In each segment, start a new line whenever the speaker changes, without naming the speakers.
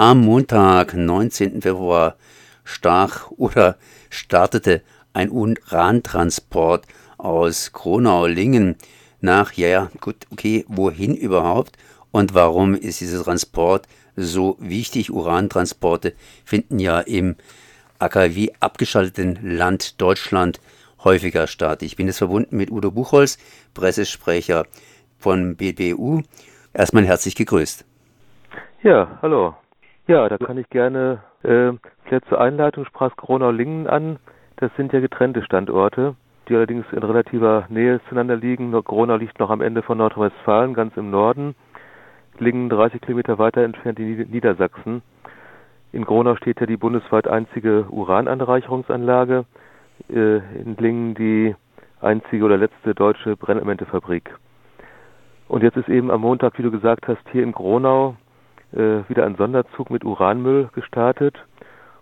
Am Montag, 19. Februar, stach oder startete ein Urantransport aus Kronau-Lingen nach, ja, gut, okay, wohin überhaupt und warum ist dieser Transport so wichtig? Urantransporte finden ja im AKW abgeschalteten Land Deutschland häufiger statt. Ich bin jetzt verbunden mit Udo Buchholz, Pressesprecher von BBU. Erstmal herzlich gegrüßt.
Ja, hallo. Ja, da kann ich gerne, äh, vielleicht zur Einleitung sprach Gronau-Lingen an. Das sind ja getrennte Standorte, die allerdings in relativer Nähe zueinander liegen. Gronau liegt noch am Ende von Nordrhein-Westfalen, ganz im Norden. Lingen 30 Kilometer weiter entfernt in Niedersachsen. In Gronau steht ja die bundesweit einzige Urananreicherungsanlage. Äh, in Lingen die einzige oder letzte deutsche Brennelementefabrik. Und jetzt ist eben am Montag, wie du gesagt hast, hier in Gronau wieder ein Sonderzug mit Uranmüll gestartet.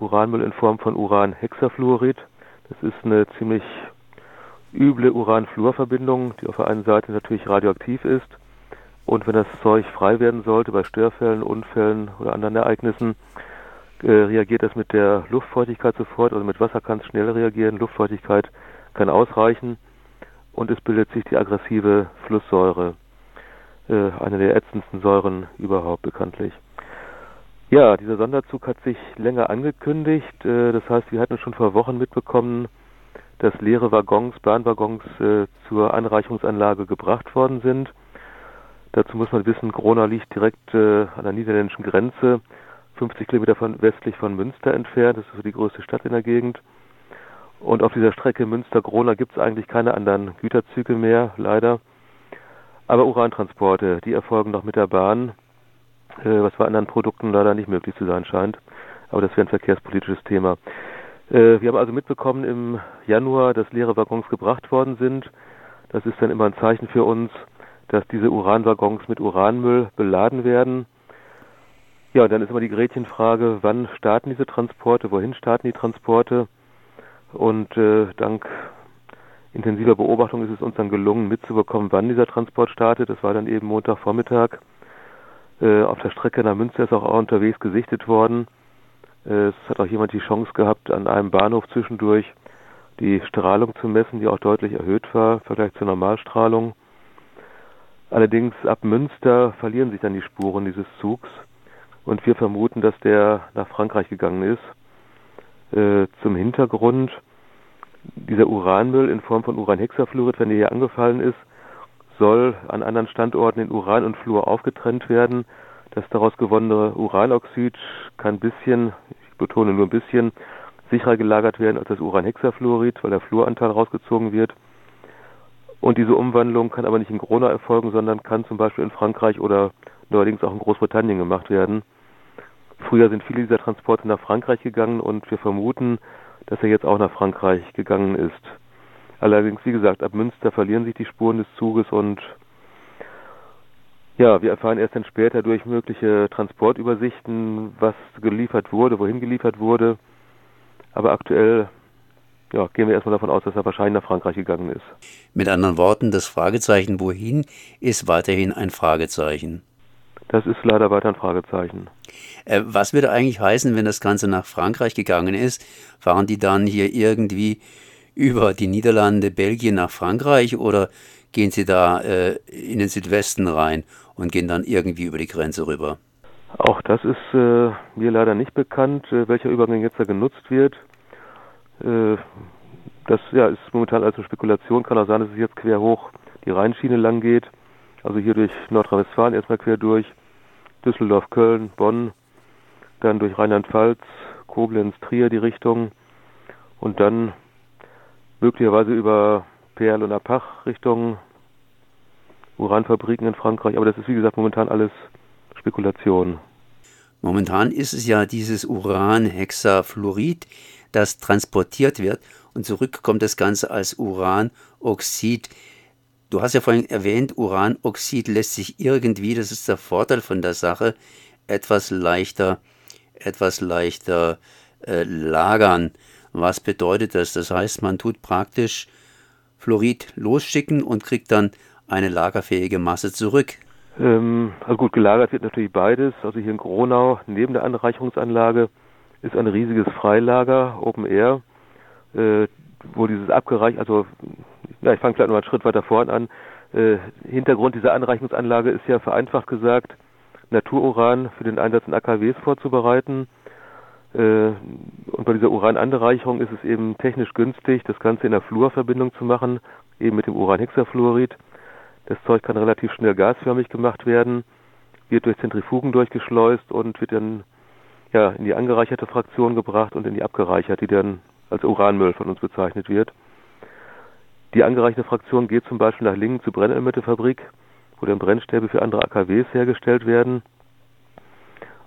Uranmüll in Form von Uranhexafluorid. Das ist eine ziemlich üble Uran-Fluor-Verbindung, die auf der einen Seite natürlich radioaktiv ist. Und wenn das Zeug frei werden sollte bei Störfällen, Unfällen oder anderen Ereignissen, äh, reagiert das mit der Luftfeuchtigkeit sofort. Also mit Wasser kann es schnell reagieren. Luftfeuchtigkeit kann ausreichen. Und es bildet sich die aggressive Flusssäure äh, eine der ätzendsten Säuren überhaupt bekanntlich. Ja, dieser Sonderzug hat sich länger angekündigt. Äh, das heißt, wir hatten schon vor Wochen mitbekommen, dass leere Waggons, Bahnwaggons äh, zur Anreichungsanlage gebracht worden sind. Dazu muss man wissen, Grona liegt direkt äh, an der niederländischen Grenze, 50 Kilometer von, westlich von Münster entfernt. Das ist so die größte Stadt in der Gegend. Und auf dieser Strecke Münster-Grona gibt es eigentlich keine anderen Güterzüge mehr, leider. Aber Urantransporte, die erfolgen noch mit der Bahn, äh, was bei anderen Produkten leider nicht möglich zu sein scheint. Aber das wäre ein verkehrspolitisches Thema. Äh, wir haben also mitbekommen im Januar, dass leere Waggons gebracht worden sind. Das ist dann immer ein Zeichen für uns, dass diese Uranwaggons mit Uranmüll beladen werden. Ja, und dann ist immer die Gretchenfrage, wann starten diese Transporte, wohin starten die Transporte? Und äh, dank intensiver Beobachtung ist es uns dann gelungen, mitzubekommen, wann dieser Transport startet. Das war dann eben Montagvormittag. Äh, auf der Strecke nach Münster ist auch, auch unterwegs gesichtet worden. Äh, es hat auch jemand die Chance gehabt, an einem Bahnhof zwischendurch die Strahlung zu messen, die auch deutlich erhöht war im Vergleich zur Normalstrahlung. Allerdings ab Münster verlieren sich dann die Spuren dieses Zugs und wir vermuten, dass der nach Frankreich gegangen ist. Äh, zum Hintergrund dieser Uranmüll in Form von Uranhexafluorid, wenn der hier angefallen ist, soll an anderen Standorten in Uran und Fluor aufgetrennt werden. Das daraus gewonnene Uranoxid kann ein bisschen, ich betone nur ein bisschen, sicherer gelagert werden als das Uranhexafluorid, weil der Fluoranteil rausgezogen wird. Und diese Umwandlung kann aber nicht in Grona erfolgen, sondern kann zum Beispiel in Frankreich oder neuerdings auch in Großbritannien gemacht werden. Früher sind viele dieser Transporte nach Frankreich gegangen und wir vermuten, dass er jetzt auch nach Frankreich gegangen ist. Allerdings, wie gesagt, ab Münster verlieren sich die Spuren des Zuges und ja, wir erfahren erst dann später durch mögliche Transportübersichten, was geliefert wurde, wohin geliefert wurde. Aber aktuell ja, gehen wir erstmal davon aus, dass er wahrscheinlich nach Frankreich gegangen ist.
Mit anderen Worten, das Fragezeichen wohin ist weiterhin ein Fragezeichen.
Das ist leider weiter ein Fragezeichen.
Äh, was würde eigentlich heißen, wenn das Ganze nach Frankreich gegangen ist? Fahren die dann hier irgendwie über die Niederlande, Belgien nach Frankreich oder gehen sie da äh, in den Südwesten rein und gehen dann irgendwie über die Grenze rüber?
Auch das ist äh, mir leider nicht bekannt, äh, welcher Übergang jetzt da genutzt wird. Äh, das ja, ist momentan als eine Spekulation. Kann auch sein, dass es jetzt quer hoch die Rheinschiene lang geht. Also hier durch Nordrhein-Westfalen erstmal quer durch, Düsseldorf, Köln, Bonn, dann durch Rheinland-Pfalz, Koblenz, Trier die Richtung und dann möglicherweise über Perl und Apach Richtung Uranfabriken in Frankreich. Aber das ist wie gesagt momentan alles Spekulation.
Momentan ist es ja dieses Uranhexafluorid, das transportiert wird und zurück kommt das Ganze als Uranoxid. Du hast ja vorhin erwähnt, Uranoxid lässt sich irgendwie, das ist der Vorteil von der Sache, etwas leichter etwas leichter äh, lagern. Was bedeutet das? Das heißt, man tut praktisch Fluorid losschicken und kriegt dann eine lagerfähige Masse zurück.
Ähm, also gut, gelagert wird natürlich beides. Also hier in Gronau, neben der Anreicherungsanlage, ist ein riesiges Freilager, Open Air, äh, wo dieses abgereicht, also ja, ich fange vielleicht noch einen Schritt weiter vorne an. Äh, Hintergrund dieser Anreichungsanlage ist ja vereinfacht gesagt, Natururan für den Einsatz in AKWs vorzubereiten. Äh, und bei dieser Urananreicherung ist es eben technisch günstig, das Ganze in der Fluorverbindung zu machen, eben mit dem Uranhexafluorid. Das Zeug kann relativ schnell gasförmig gemacht werden, wird durch Zentrifugen durchgeschleust und wird dann ja, in die angereicherte Fraktion gebracht und in die abgereicherte, die dann als Uranmüll von uns bezeichnet wird. Die angereichte Fraktion geht zum Beispiel nach Lingen zur Brennölmittefabrik, wo dann Brennstäbe für andere AKWs hergestellt werden.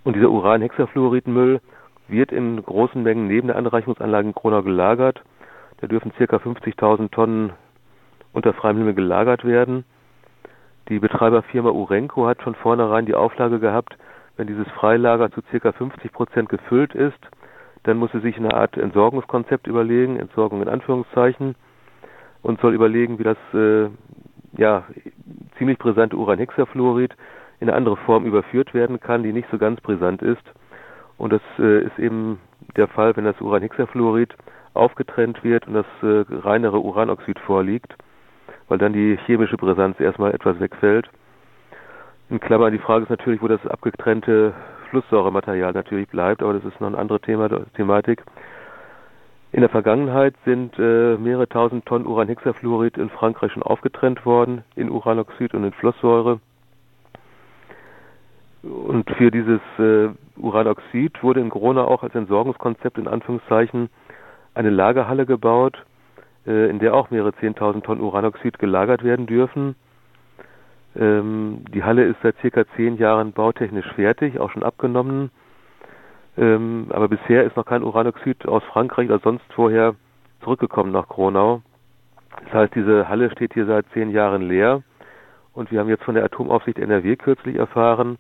Und dieser Uranhexafluoridmüll wird in großen Mengen neben der Anreichungsanlage in Kronau gelagert. Da dürfen ca. 50.000 Tonnen unter freiem Himmel gelagert werden. Die Betreiberfirma Urenco hat von vornherein die Auflage gehabt, wenn dieses Freilager zu ca. 50 Prozent gefüllt ist, dann muss sie sich eine Art Entsorgungskonzept überlegen, Entsorgung in Anführungszeichen, und soll überlegen, wie das äh, ja ziemlich brisante Uranhexafluorid in eine andere Form überführt werden kann, die nicht so ganz brisant ist. Und das äh, ist eben der Fall, wenn das Uranhexafluorid aufgetrennt wird und das äh, reinere Uranoxid vorliegt weil dann die chemische Brisanz erstmal etwas wegfällt. In Klammern, die Frage ist natürlich, wo das abgetrennte Flusssäurematerial natürlich bleibt, aber das ist noch eine andere Thema, Thematik. In der Vergangenheit sind äh, mehrere tausend Tonnen Uranhexafluorid in Frankreich schon aufgetrennt worden, in Uranoxid und in Flusssäure. Und für dieses äh, Uranoxid wurde in Corona auch als Entsorgungskonzept in Anführungszeichen eine Lagerhalle gebaut, äh, in der auch mehrere 10.000 Tonnen Uranoxid gelagert werden dürfen. Ähm, die Halle ist seit circa zehn Jahren bautechnisch fertig, auch schon abgenommen. Ähm, aber bisher ist noch kein Uranoxid aus Frankreich oder sonst vorher zurückgekommen nach Kronau. Das heißt, diese Halle steht hier seit zehn Jahren leer. Und wir haben jetzt von der Atomaufsicht NRW kürzlich erfahren,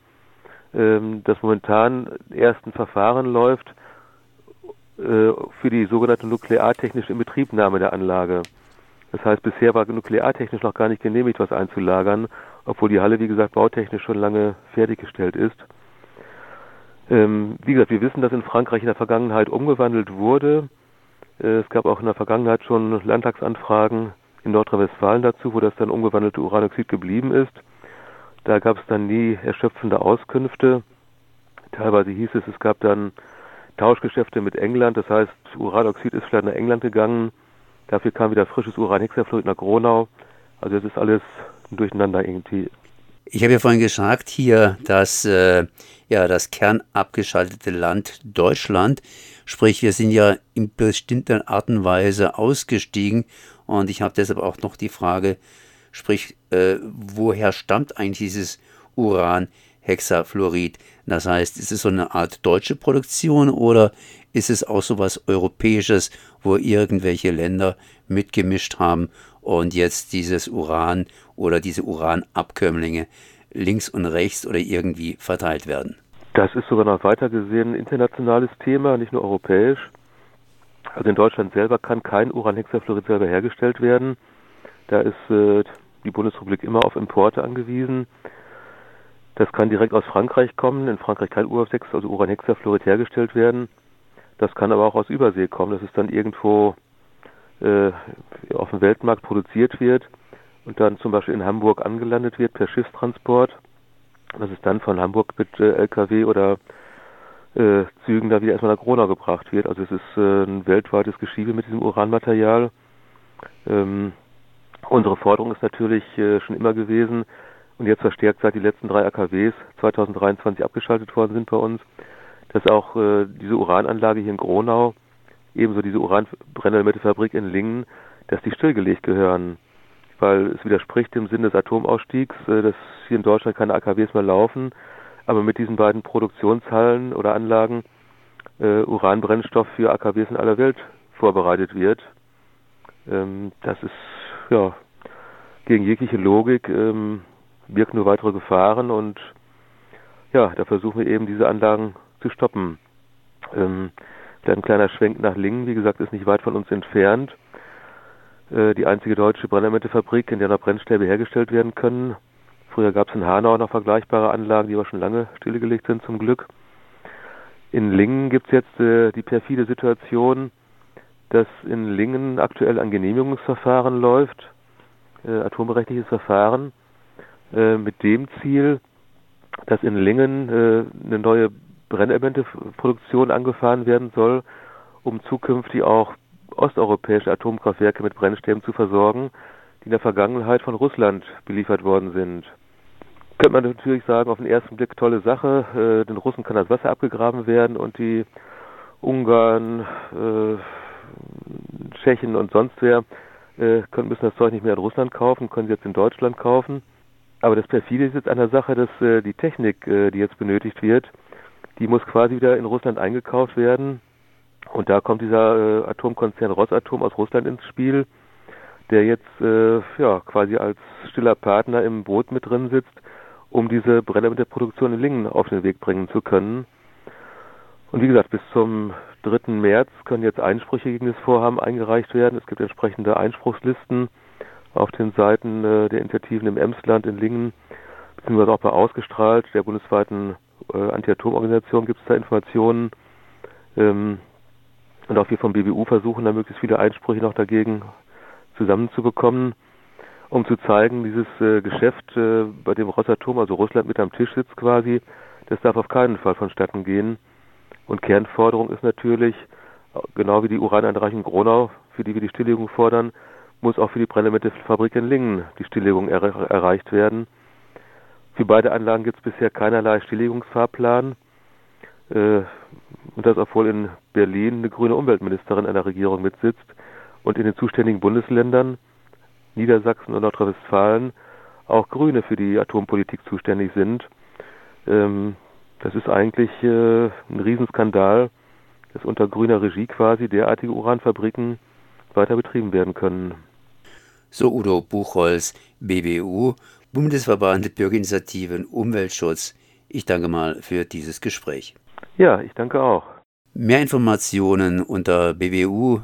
ähm, dass momentan erst ein Verfahren läuft, äh, für die sogenannte nukleartechnische Inbetriebnahme der Anlage. Das heißt, bisher war nukleartechnisch noch gar nicht genehmigt, was einzulagern, obwohl die Halle, wie gesagt, bautechnisch schon lange fertiggestellt ist. Ähm, wie gesagt, wir wissen, dass in Frankreich in der Vergangenheit umgewandelt wurde. Äh, es gab auch in der Vergangenheit schon Landtagsanfragen in Nordrhein-Westfalen dazu, wo das dann umgewandelte Uranoxid geblieben ist. Da gab es dann nie erschöpfende Auskünfte. Teilweise hieß es, es gab dann Tauschgeschäfte mit England. Das heißt, Uranoxid ist vielleicht nach England gegangen. Dafür kam wieder frisches Uranhexafluorid nach Gronau. Also es ist alles durcheinander irgendwie.
Ich habe ja vorhin gesagt hier, dass äh, ja das kernabgeschaltete Land Deutschland, sprich wir sind ja in bestimmter Art und Weise ausgestiegen und ich habe deshalb auch noch die Frage, sprich äh, woher stammt eigentlich dieses Uran? Hexafluorid. Das heißt, ist es so eine Art deutsche Produktion oder ist es auch so was Europäisches, wo irgendwelche Länder mitgemischt haben und jetzt dieses Uran oder diese Uranabkömmlinge links und rechts oder irgendwie verteilt werden?
Das ist sogar noch weiter gesehen ein internationales Thema, nicht nur europäisch. Also in Deutschland selber kann kein Uranhexafluorid selber hergestellt werden. Da ist äh, die Bundesrepublik immer auf Importe angewiesen. Das kann direkt aus Frankreich kommen. In Frankreich kann Urhex, also Uranhexafluorid hergestellt werden. Das kann aber auch aus Übersee kommen, dass es dann irgendwo äh, auf dem Weltmarkt produziert wird und dann zum Beispiel in Hamburg angelandet wird per Schiffstransport. Dass es dann von Hamburg mit äh, LKW oder äh, Zügen da wieder erstmal nach Gronau gebracht wird. Also es ist äh, ein weltweites Geschiebe mit diesem Uranmaterial. Ähm, unsere Forderung ist natürlich äh, schon immer gewesen, und jetzt verstärkt seit die letzten drei AKWs 2023 abgeschaltet worden sind bei uns, dass auch äh, diese Urananlage hier in Gronau, ebenso diese Uranbrennelementefabrik in Lingen, dass die stillgelegt gehören, weil es widerspricht dem Sinn des Atomausstiegs, äh, dass hier in Deutschland keine AKWs mehr laufen, aber mit diesen beiden Produktionshallen oder Anlagen äh, Uranbrennstoff für AKWs in aller Welt vorbereitet wird. Ähm, das ist ja gegen jegliche Logik. Ähm, birgt nur weitere Gefahren und ja, da versuchen wir eben diese Anlagen zu stoppen. Ähm, ein kleiner Schwenk nach Lingen, wie gesagt, ist nicht weit von uns entfernt. Äh, die einzige deutsche Brennelementefabrik, in der noch Brennstäbe hergestellt werden können. Früher gab es in Hanau noch vergleichbare Anlagen, die aber schon lange stillgelegt sind zum Glück. In Lingen gibt es jetzt äh, die perfide Situation, dass in Lingen aktuell ein Genehmigungsverfahren läuft, äh, atomrechtliches Verfahren, äh, mit dem Ziel, dass in Lingen eine neue Brennelementeproduktion angefahren werden soll, um zukünftig auch osteuropäische Atomkraftwerke mit Brennstäben zu versorgen, die in der Vergangenheit von Russland beliefert worden sind. Könnte man natürlich sagen, auf den ersten Blick tolle Sache, äh, den Russen kann das Wasser abgegraben werden und die Ungarn, äh, Tschechen und sonst wer äh, können, müssen das Zeug nicht mehr in Russland kaufen, können sie jetzt in Deutschland kaufen. Aber das perfide ist jetzt an der Sache, dass äh, die Technik, äh, die jetzt benötigt wird, die muss quasi wieder in Russland eingekauft werden. Und da kommt dieser äh, Atomkonzern Rosatom aus Russland ins Spiel, der jetzt äh, ja quasi als stiller Partner im Boot mit drin sitzt, um diese Brennelementeproduktion in Lingen auf den Weg bringen zu können. Und wie gesagt, bis zum 3. März können jetzt Einsprüche gegen das Vorhaben eingereicht werden. Es gibt entsprechende Einspruchslisten auf den Seiten äh, der Initiativen im Emsland, in Lingen, beziehungsweise auch bei Ausgestrahlt, der bundesweiten äh, Anti-Atom-Organisation, gibt es da Informationen. Ähm, und auch wir vom BBU versuchen da möglichst viele Einsprüche noch dagegen zusammenzubekommen, um zu zeigen, dieses äh, Geschäft, äh, bei dem Rosatom, also Russland mit am Tisch sitzt quasi, das darf auf keinen Fall vonstatten gehen. Und Kernforderung ist natürlich, genau wie die Urananreichung Gronau, für die wir die Stilllegung fordern, muss auch für die Brennelementefabrik in Lingen die Stilllegung er erreicht werden. Für beide Anlagen gibt es bisher keinerlei Stilllegungsfahrplan. Äh, und das, obwohl in Berlin eine grüne Umweltministerin einer Regierung mitsitzt und in den zuständigen Bundesländern Niedersachsen und Nordrhein-Westfalen auch Grüne für die Atompolitik zuständig sind. Ähm, das ist eigentlich äh, ein Riesenskandal, dass unter grüner Regie quasi derartige Uranfabriken weiter betrieben werden können.
So Udo Buchholz, BBU, Bundesverband Bürgerinitiativen Umweltschutz. Ich danke mal für dieses Gespräch.
Ja, ich danke auch.
Mehr Informationen unter bbu-online.de